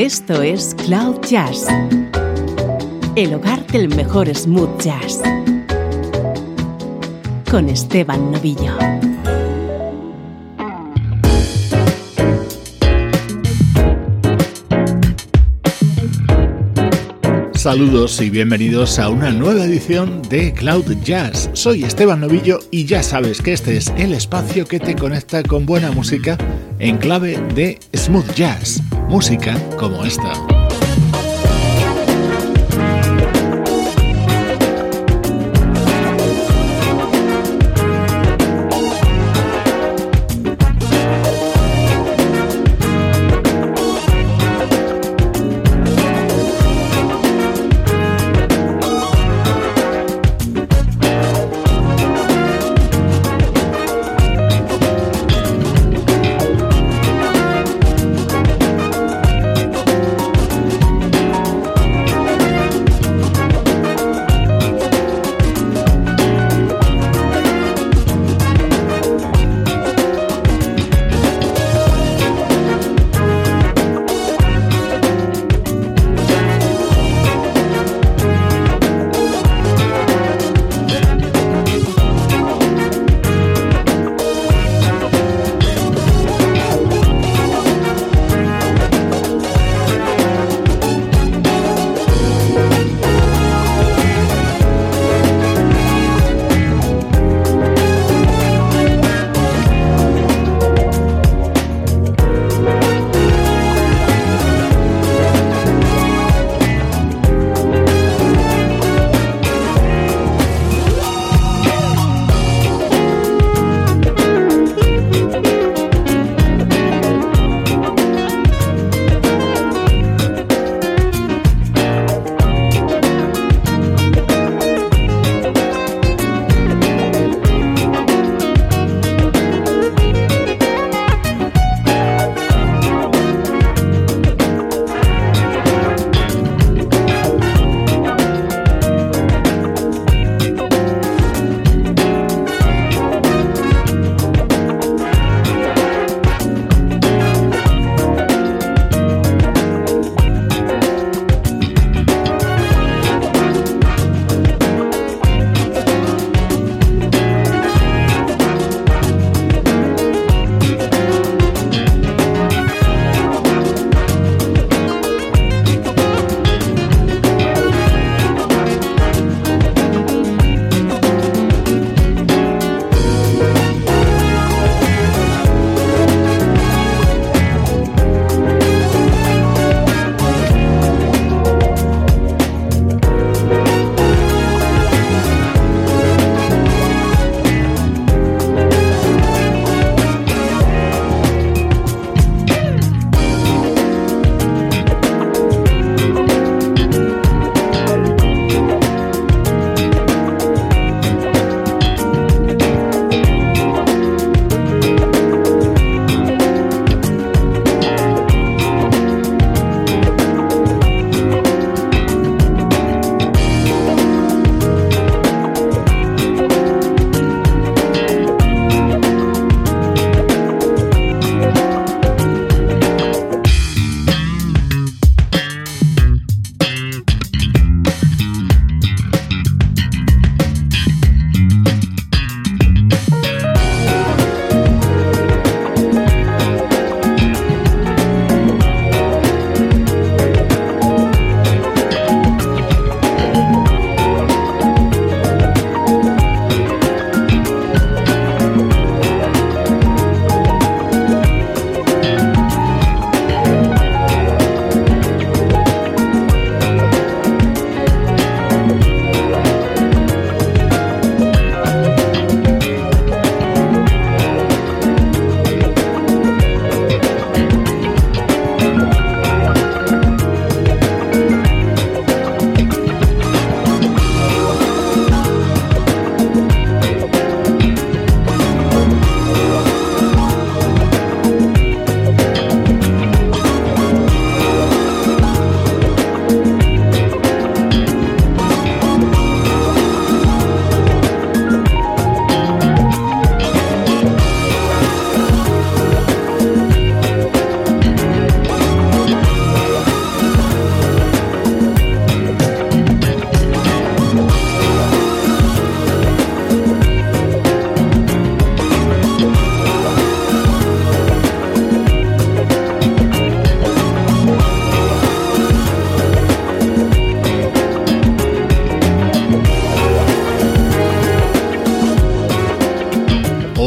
Esto es Cloud Jazz, el hogar del mejor smooth jazz, con Esteban Novillo. Saludos y bienvenidos a una nueva edición de Cloud Jazz. Soy Esteban Novillo y ya sabes que este es el espacio que te conecta con buena música en clave de smooth jazz, música como esta.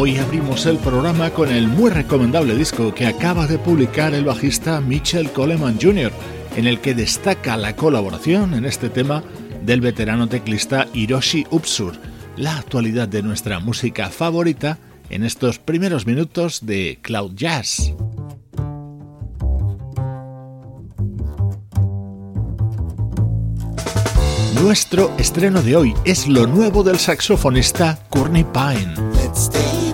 Abrimos el programa con el muy recomendable disco que acaba de publicar el bajista Mitchell Coleman Jr., en el que destaca la colaboración en este tema del veterano teclista Hiroshi Upsur, la actualidad de nuestra música favorita en estos primeros minutos de Cloud Jazz. Nuestro estreno de hoy es lo nuevo del saxofonista Courtney Pine.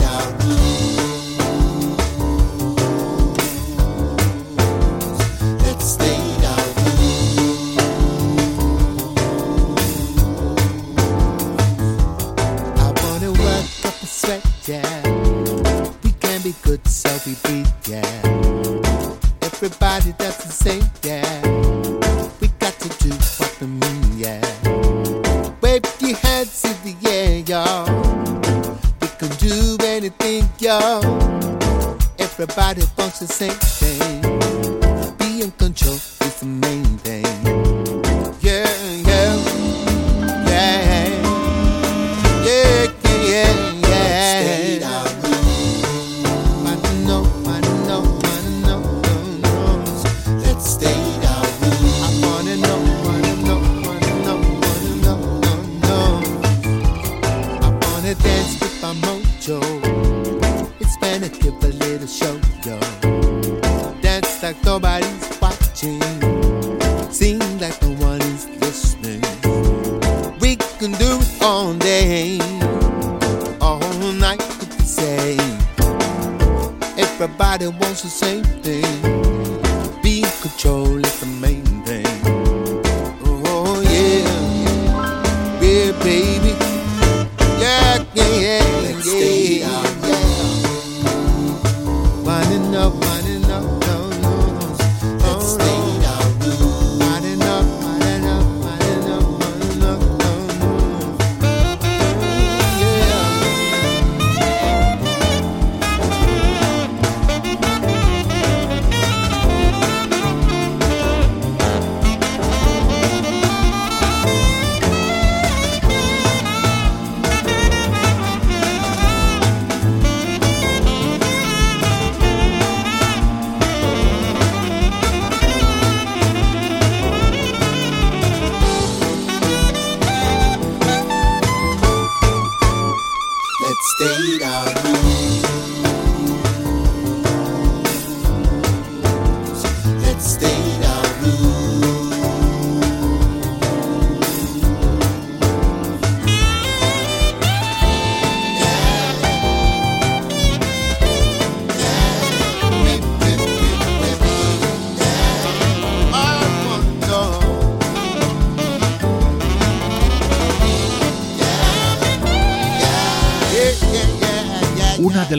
Wants the same thing.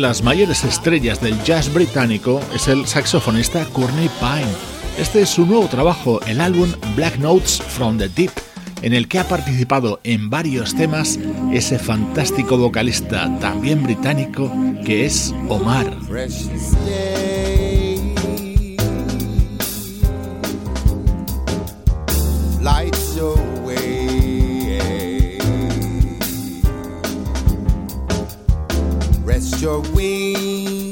Las mayores estrellas del jazz británico es el saxofonista Courtney Pine. Este es su nuevo trabajo, el álbum Black Notes from the Deep, en el que ha participado en varios temas ese fantástico vocalista también británico que es Omar. Your wings.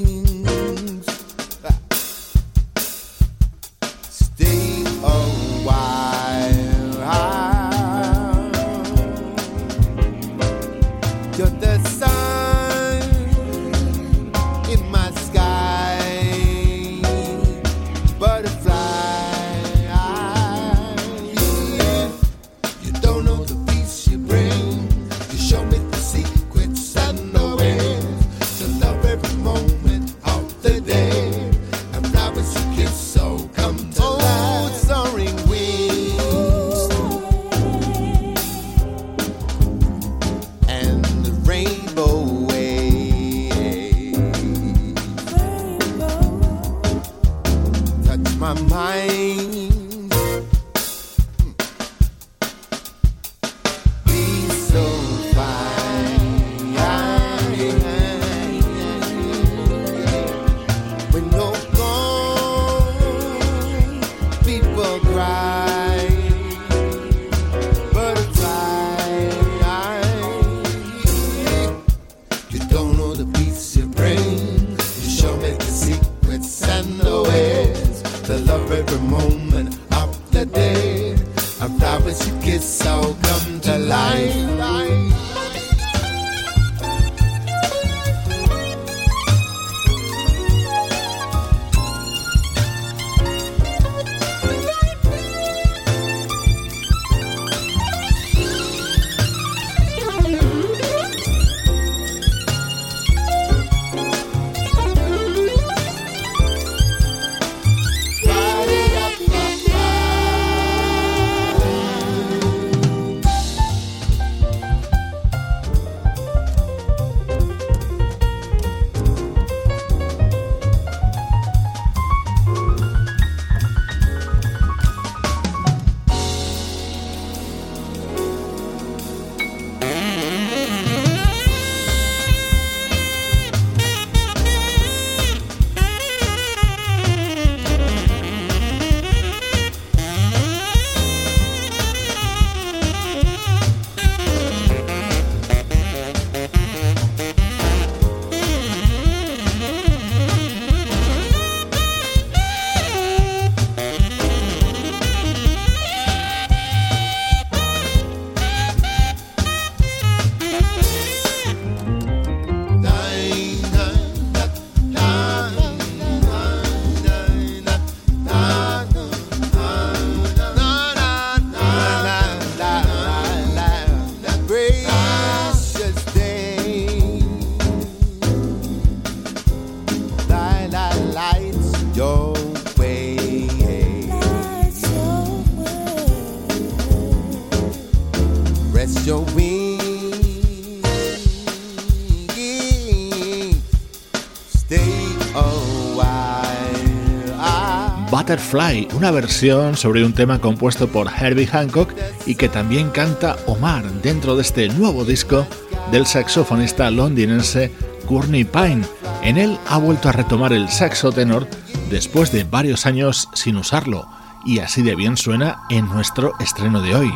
Butterfly, una versión sobre un tema compuesto por Herbie Hancock y que también canta Omar dentro de este nuevo disco del saxofonista londinense Courtney Pine. En él ha vuelto a retomar el saxo tenor después de varios años sin usarlo, y así de bien suena en nuestro estreno de hoy.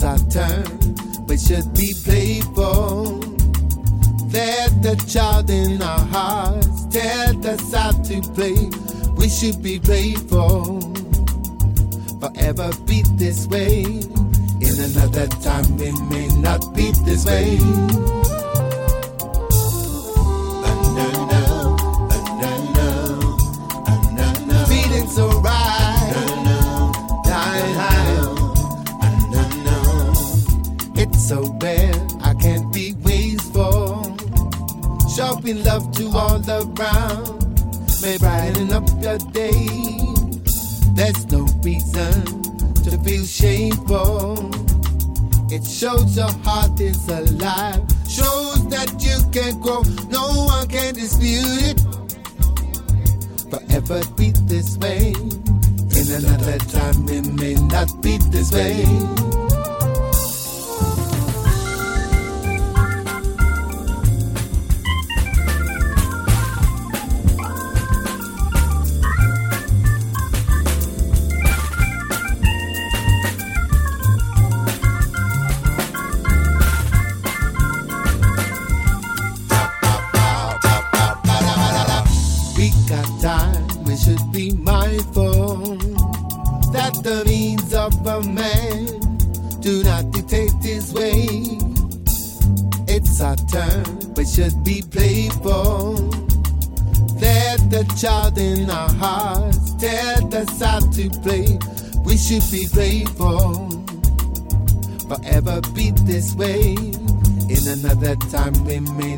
Our turn, we should be playful. Let the child in our hearts tell us how to play. We should be playful. Forever be this way. In another time, we may not be this way. Love to all around, may brighten up your day. There's no reason to feel shameful. It shows your heart is alive, shows that you can grow, no one can dispute it. Forever be this way, in another time it may not be this way. Should be grateful. Forever be this way. In another time, we may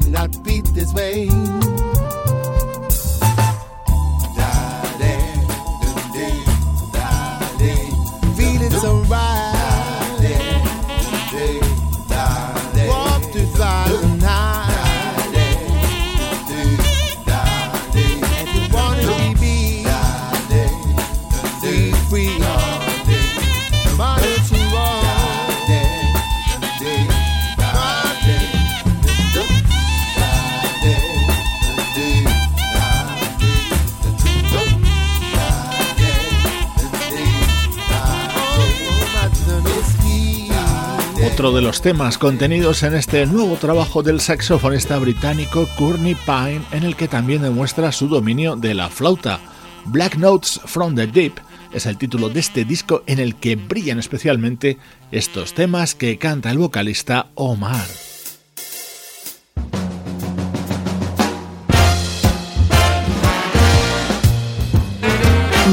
temas contenidos en este nuevo trabajo del saxofonista británico Courtney Pine, en el que también demuestra su dominio de la flauta. Black Notes from the Deep es el título de este disco en el que brillan especialmente estos temas que canta el vocalista Omar.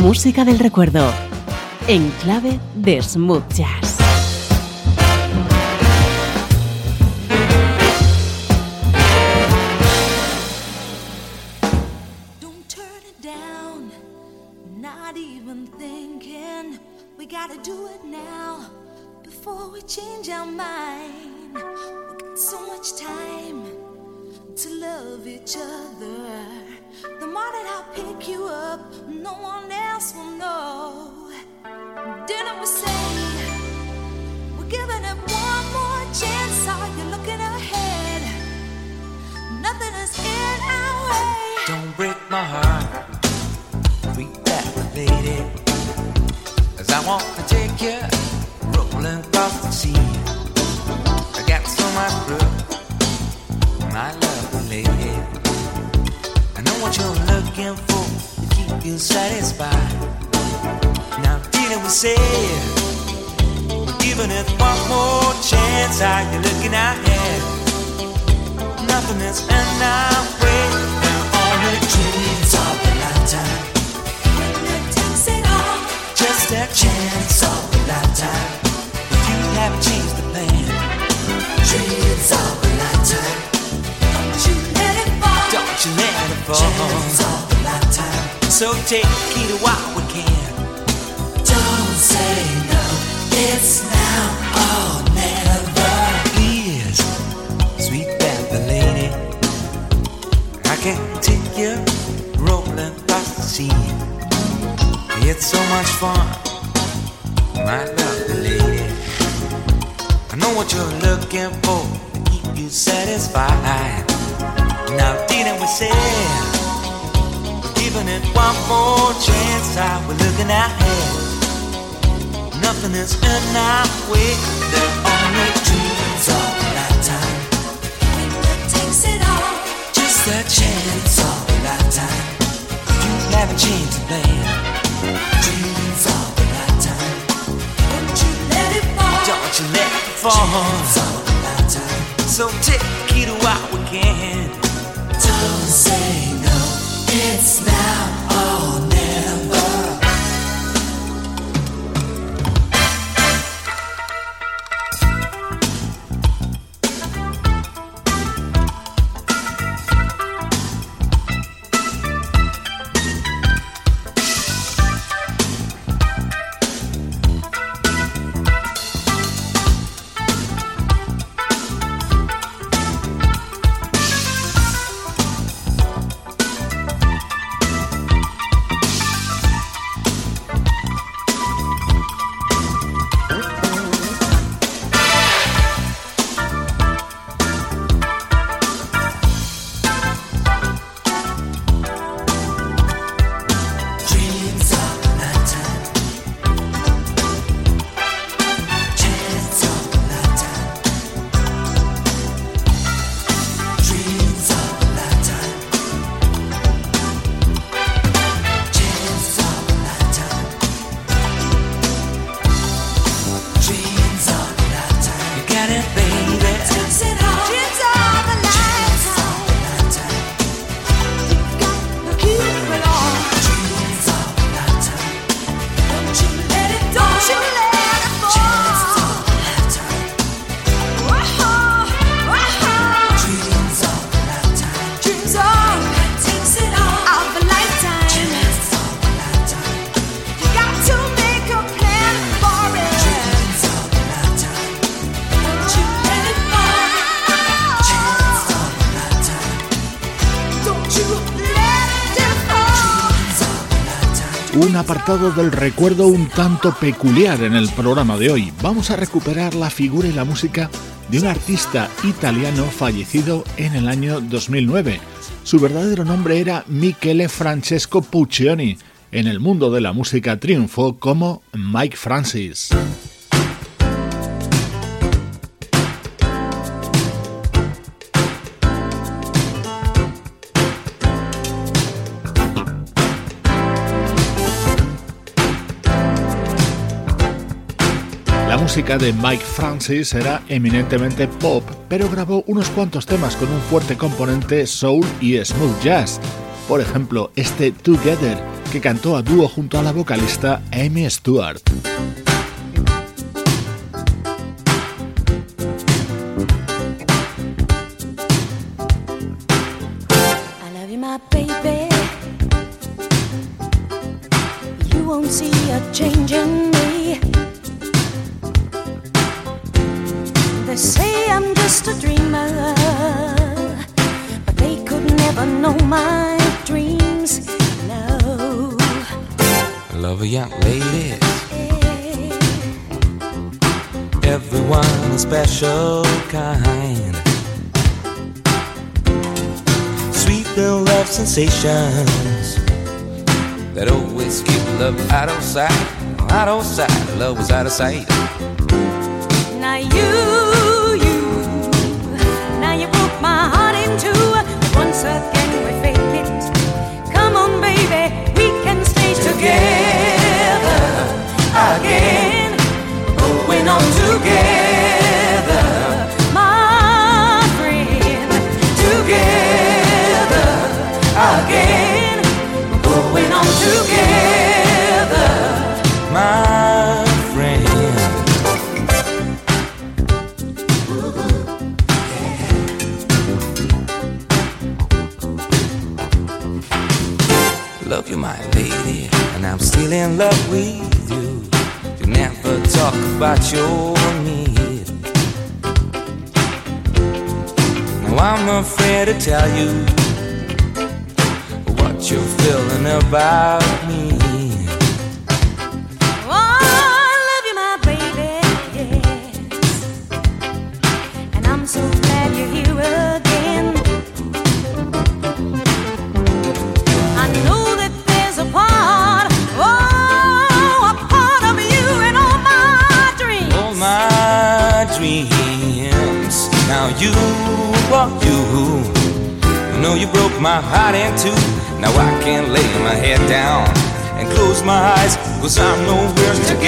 Música del recuerdo en clave de smooth jazz. Change our mind. We got so much time to love each other. The morning I pick you up, no one else will know. Didn't we say we're giving it one more chance? Are you looking ahead? Nothing is in our way. Don't break my heart, treat that lady, as I want to take you rolling across the sea. I got so much proof, my lovely lady. I know what you're looking for to keep you satisfied. Now, didn't we say we're giving it one more chance? Are you looking ahead? Nothing is in our way. Now, all the dreams of a lifetime. Just a chance of a lifetime Dreams lifetime. Don't you let it fall. Don't you let it fall. Dreams lifetime. So take the to we can. Don't say no. It's now or never. Please, sweet baby lady, I can't take you rolling past the sea. It's so much fun, my love know what you're looking for to keep you satisfied. Now, didn't we say? giving it one more chance. I we're looking ahead. Nothing is in our way. There are only dreams of a lifetime. Takes it all, Just a chance of a lifetime. You haven't changed the plan. Don't you a lifetime. So take it while we can. Don't say no, it's now del recuerdo un tanto peculiar en el programa de hoy. Vamos a recuperar la figura y la música de un artista italiano fallecido en el año 2009. Su verdadero nombre era Michele Francesco Puccioni. En el mundo de la música triunfó como Mike Francis. Música de Mike Francis era eminentemente pop, pero grabó unos cuantos temas con un fuerte componente soul y smooth jazz. Por ejemplo, este Together, que cantó a dúo junto a la vocalista Amy Stewart. Love a young lady. Everyone a special kind. Sweet little love sensations that always keep love out of sight. Out of sight, love was out of sight. Now you, you, now you broke my heart in two. Once again we fake it. Come on, baby, we can stay together again, going on together, my friend, together again, going on together, my friend. Love you, my lady, and I'm still in love with about your need. Now I'm afraid to tell you what you're feeling about me. My heart in two. Now I can't lay my head down and close my eyes, cause I'm nowhere to together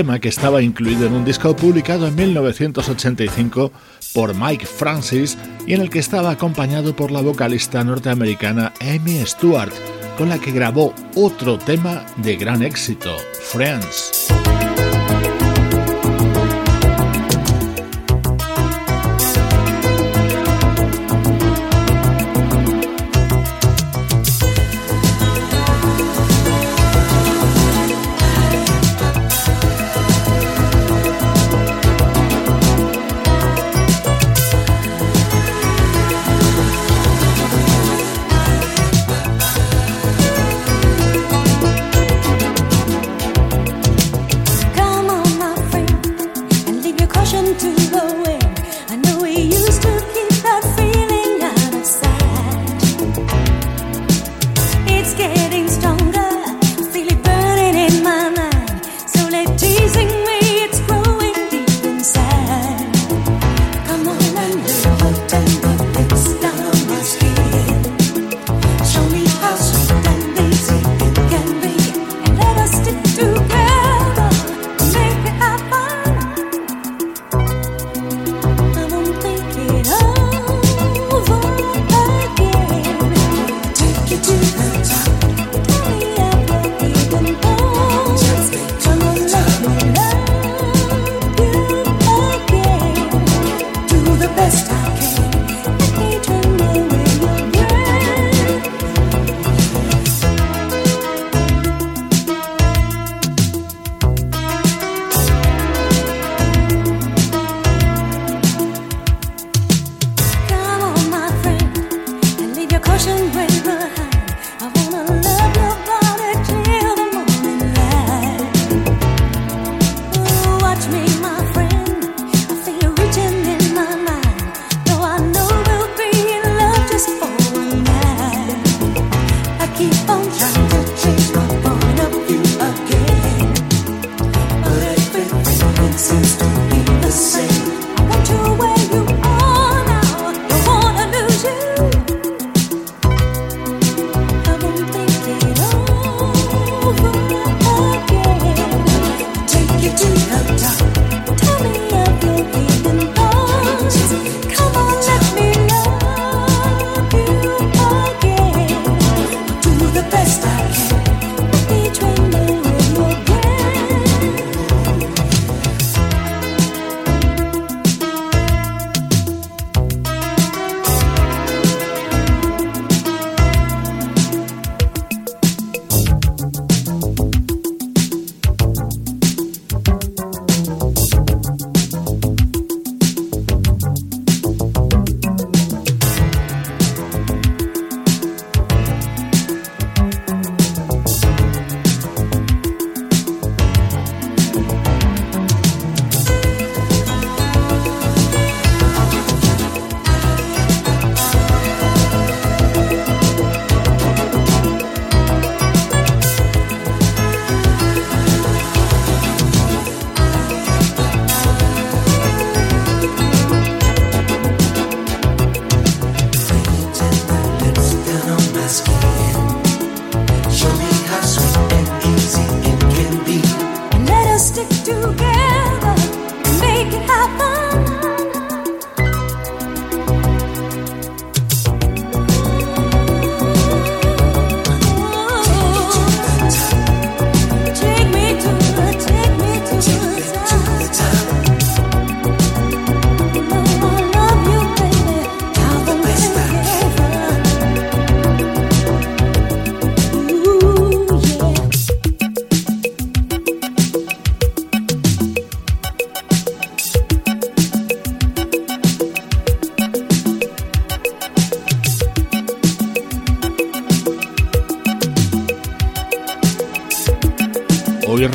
tema que estaba incluido en un disco publicado en 1985 por Mike Francis y en el que estaba acompañado por la vocalista norteamericana Amy Stewart, con la que grabó otro tema de gran éxito, Friends.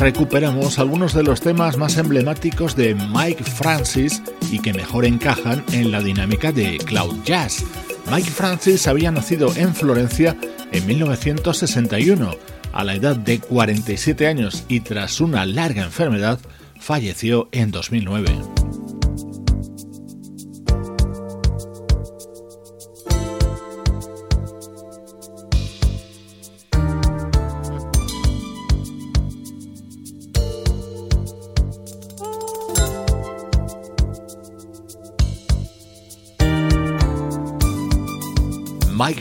Recuperamos algunos de los temas más emblemáticos de Mike Francis y que mejor encajan en la dinámica de Cloud Jazz. Mike Francis había nacido en Florencia en 1961. A la edad de 47 años y tras una larga enfermedad, falleció en 2009.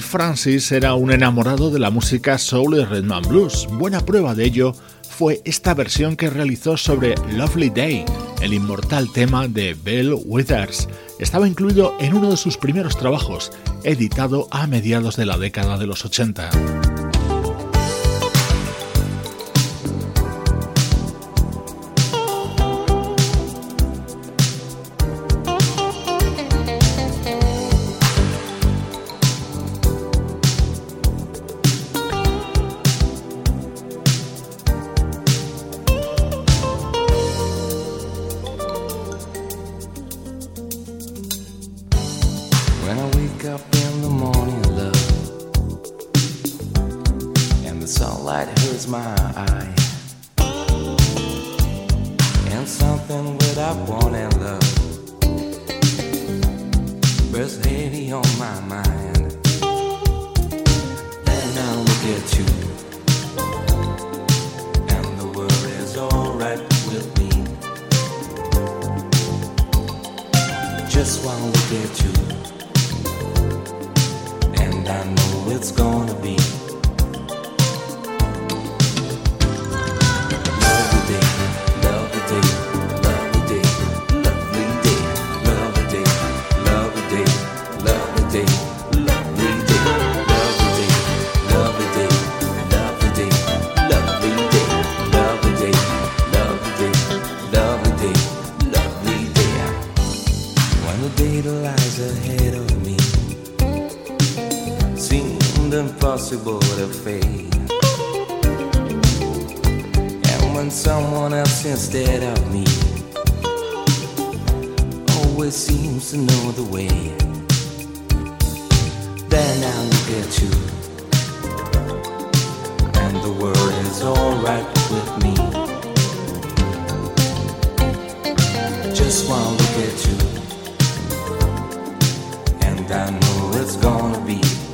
Francis era un enamorado de la música soul y rhythm and blues. Buena prueba de ello fue esta versión que realizó sobre Lovely Day, el inmortal tema de Bill Withers. Estaba incluido en uno de sus primeros trabajos, editado a mediados de la década de los 80. gonna be.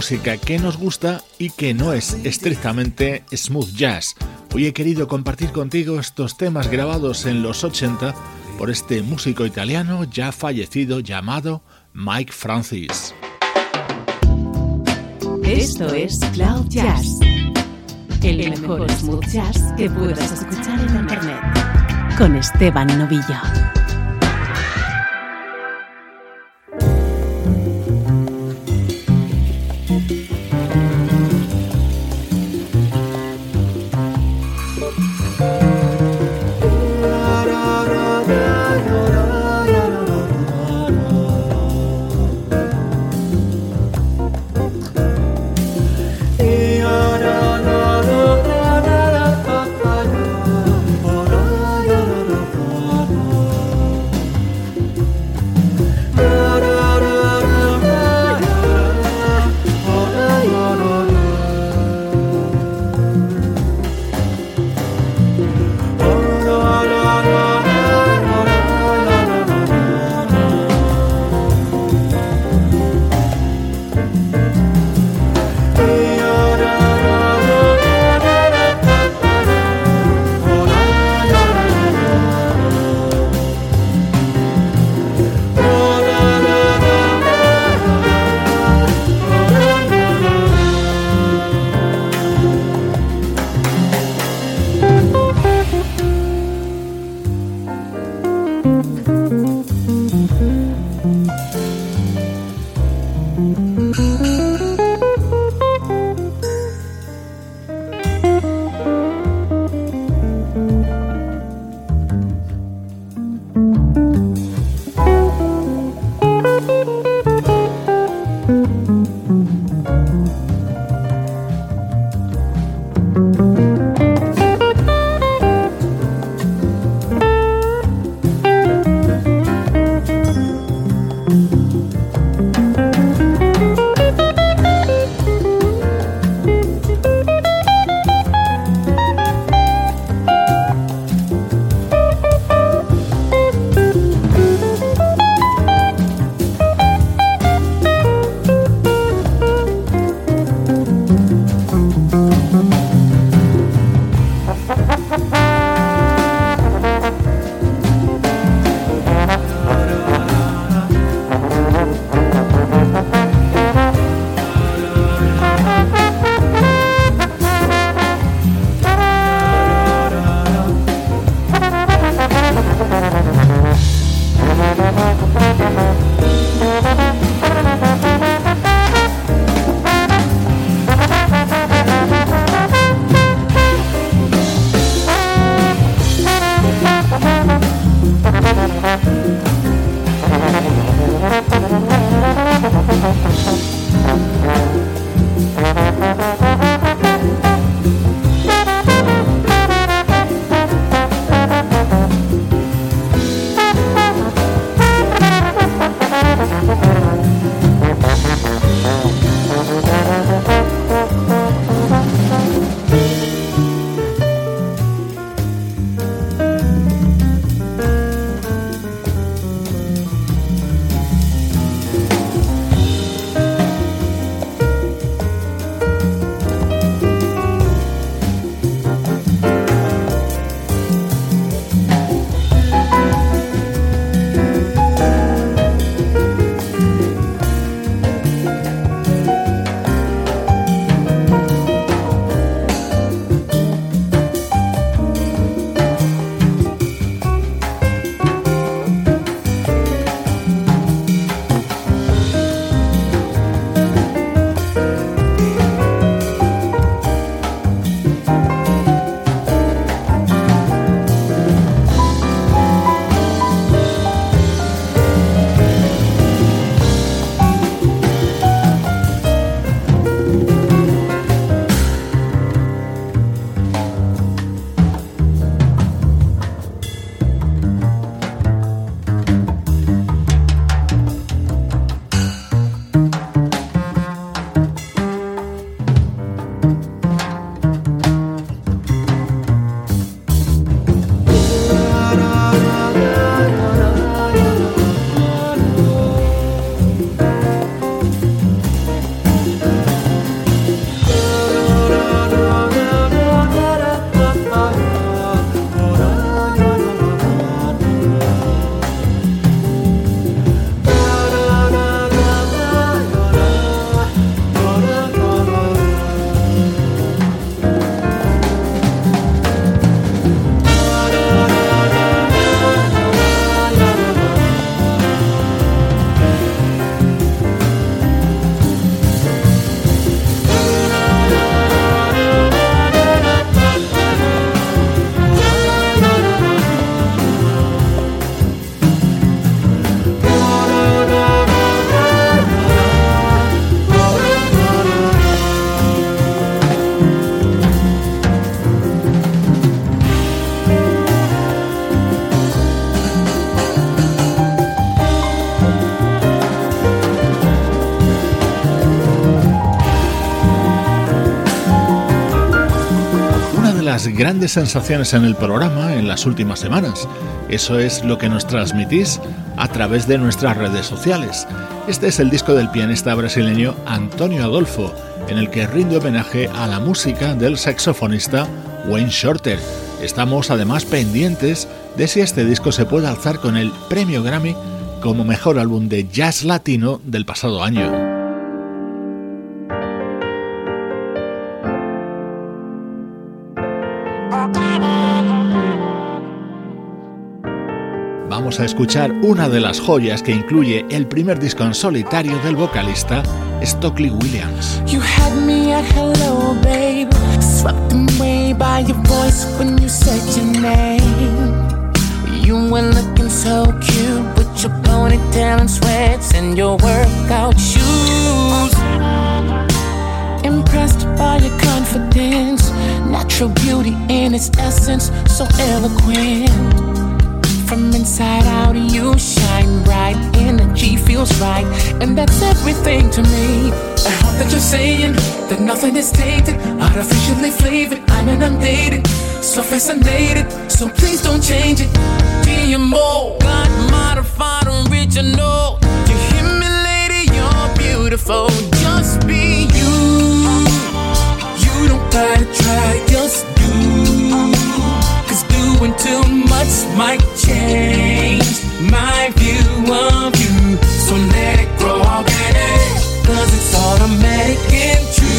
Música que nos gusta y que no es estrictamente smooth jazz. Hoy he querido compartir contigo estos temas grabados en los 80 por este músico italiano ya fallecido llamado Mike Francis. Esto es Cloud Jazz, el mejor smooth jazz que puedas escuchar en Internet, con Esteban Novillo. Grandes sensaciones en el programa en las últimas semanas. Eso es lo que nos transmitís a través de nuestras redes sociales. Este es el disco del pianista brasileño Antonio Adolfo, en el que rinde homenaje a la música del saxofonista Wayne Shorter. Estamos además pendientes de si este disco se puede alzar con el premio Grammy como mejor álbum de jazz latino del pasado año. A escuchar una de las joyas que incluye el primer disco en solitario del vocalista Stockley Williams. You had me at hello, babe. Swept away by your voice when you said your name. You were looking so cute with your ponytail and sweats and your workout shoes. Impressed by your confidence, natural beauty in its essence, so eloquent. From inside out, you shine bright. Energy feels right, and that's everything to me. I hope that you're saying that nothing is tainted, artificially flavored. I'm an undated, so fascinated. So please don't change it. GMO, God modified original. You hear me, lady? You're beautiful. Just be you. You don't gotta try, just doing too much might change my view of you. So let it grow organic, cause it's automatic and true.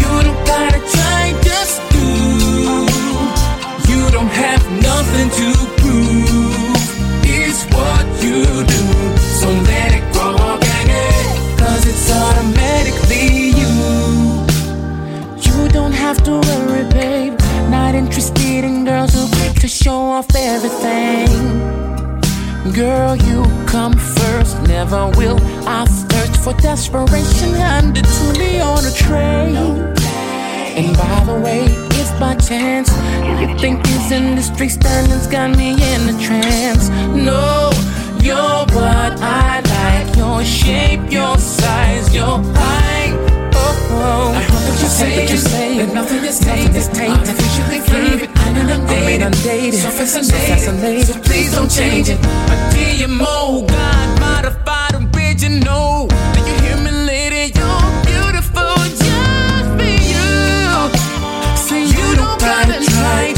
You don't gotta try, just do. You don't have nothing to prove. It's what you do. So let it grow organic, cause it's automatically you. You don't have to worry, babe. Not in girls who quick to show off everything. Girl, you come first, never will. I search for desperation, handed to me on a tray. And by the way, if by chance you think this industry standards got me in a trance, no, you're what I like. Your shape, your size, your height. Oh, oh. I hope that you say, you say that nothing is tainted, artificially flavored. I'm inundated, so fascinated, so please don't change it. GMO, God modified original. Do you hear me, lady? You're beautiful, just for you. You don't gotta try,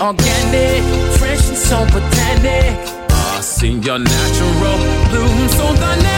organic, fresh and so botanic ah, I seen your natural bloom so dynamic.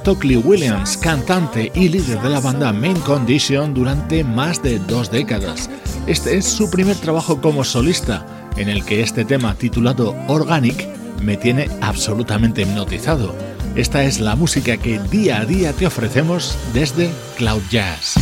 Stockley Williams, cantante y líder de la banda Main Condition durante más de dos décadas. Este es su primer trabajo como solista, en el que este tema titulado Organic me tiene absolutamente hipnotizado. Esta es la música que día a día te ofrecemos desde Cloud Jazz.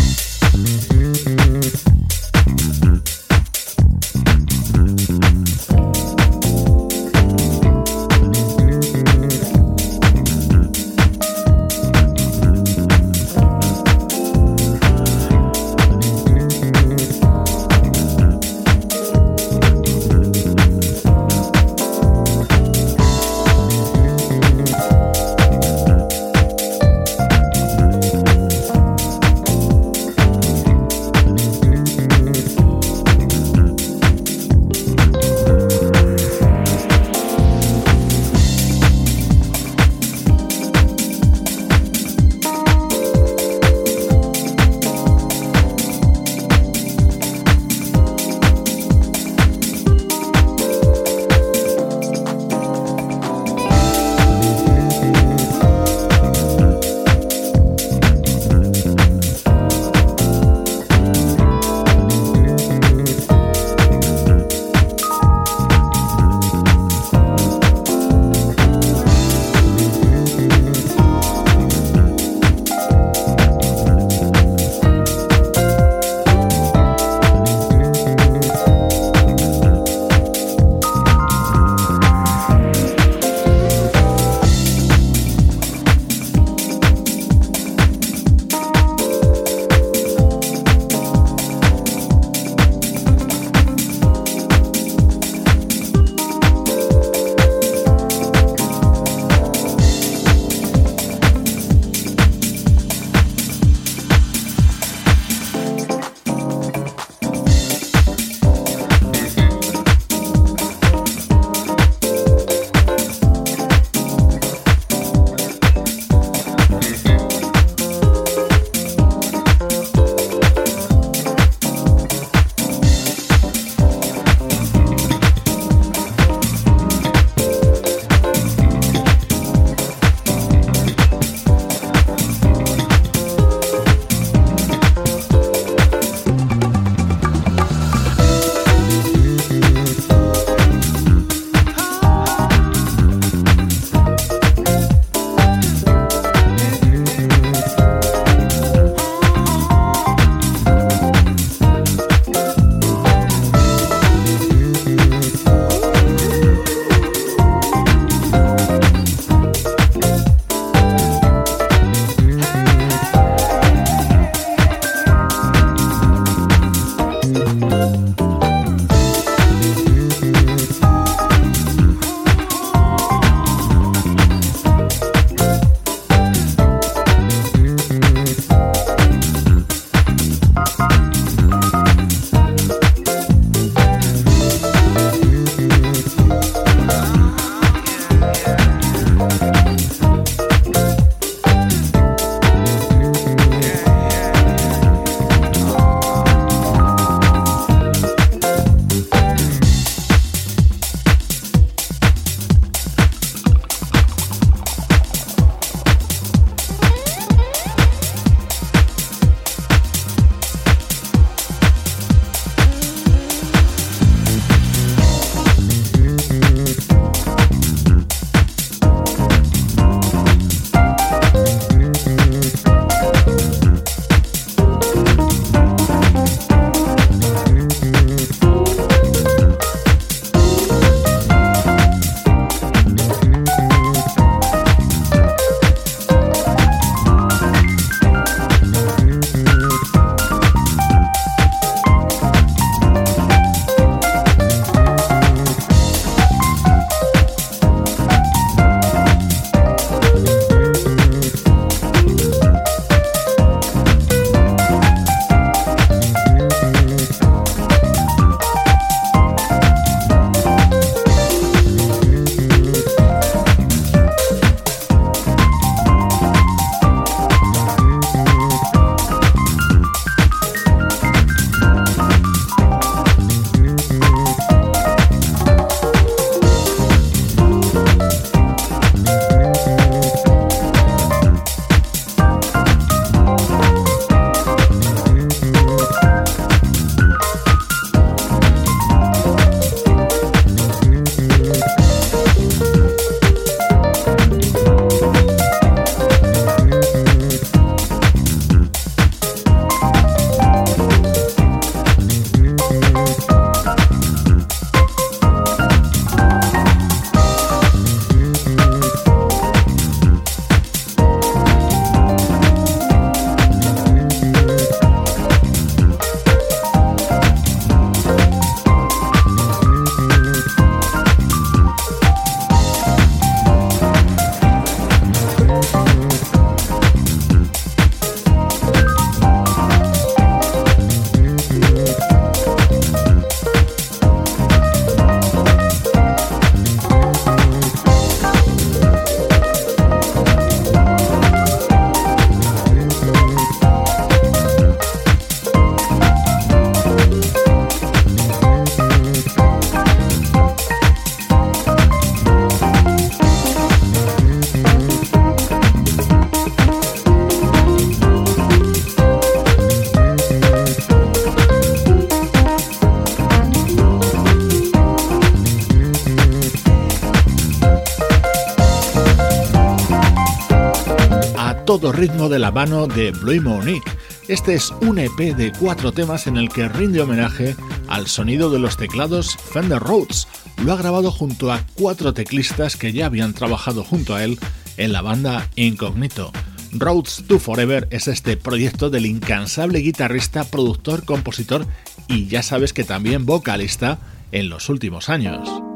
Todo ritmo de la mano de Blue Monique. Este es un EP de cuatro temas en el que rinde homenaje al sonido de los teclados Fender Rhodes. Lo ha grabado junto a cuatro teclistas que ya habían trabajado junto a él en la banda Incognito. Rhodes to Forever es este proyecto del incansable guitarrista, productor, compositor y ya sabes que también vocalista en los últimos años.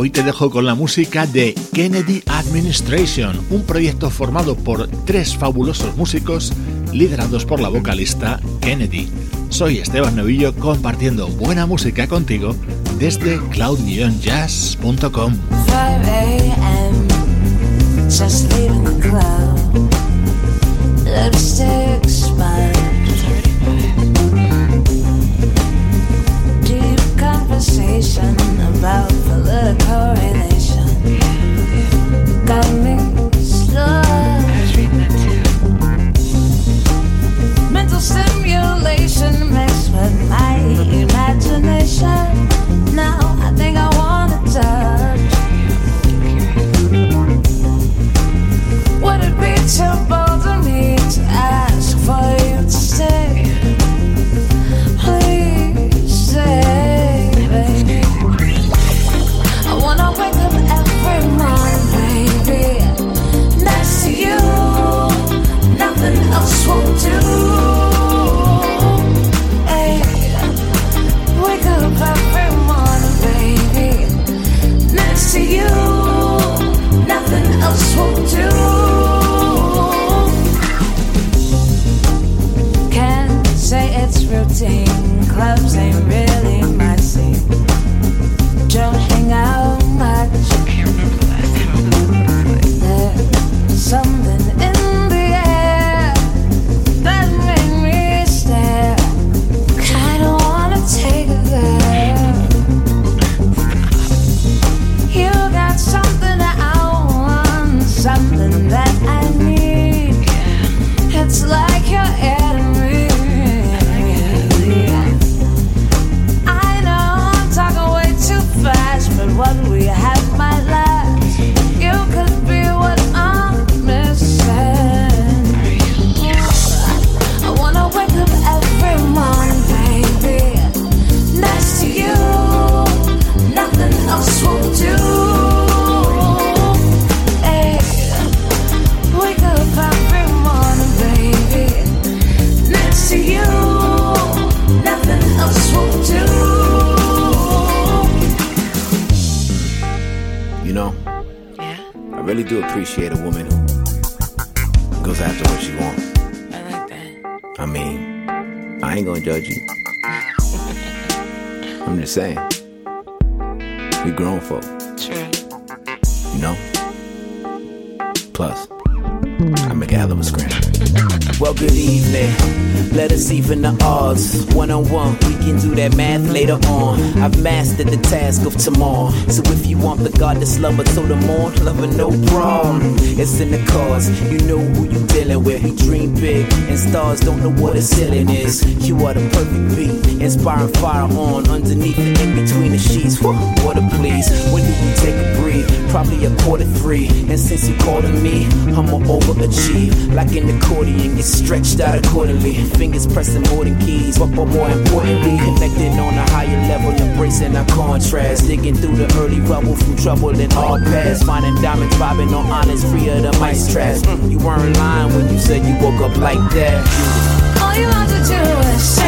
Hoy te dejo con la música de Kennedy Administration, un proyecto formado por tres fabulosos músicos liderados por la vocalista Kennedy. Soy Esteban Novillo compartiendo buena música contigo desde cloud-jazz.com. about political relation got me slow. Mental stimulation mixed with my imagination. Now clubs ain't task of tomorrow. So if you want the goddess lover till the morn, lover, no problem. It's in the cards. You know who you're dealing with. You dream big, and stars don't know what a ceiling is. You are the perfect beat, inspiring fire on underneath and in between the sheets. What a please. When Probably a quarter three. And since you calling me, I'ma overachieve. Like an accordion, get stretched out accordingly. Fingers pressing more than keys, but, but more importantly, connected on a higher level, embracing our contrast. Digging through the early rubble from trouble in all past. Finding diamonds vibing on honest, free of the mice trash. Mm, you weren't lying when you said you woke up like that. All you have to do is say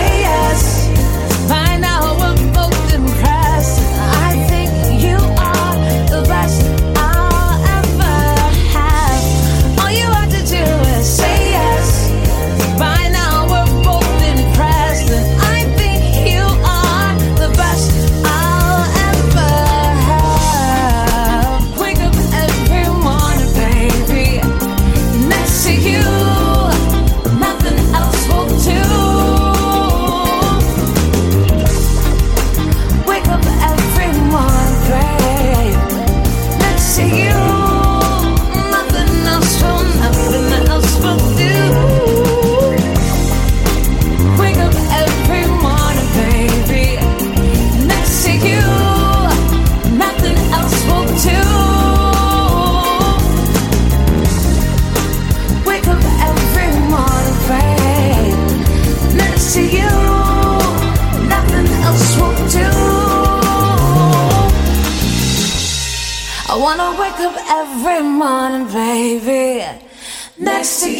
wake up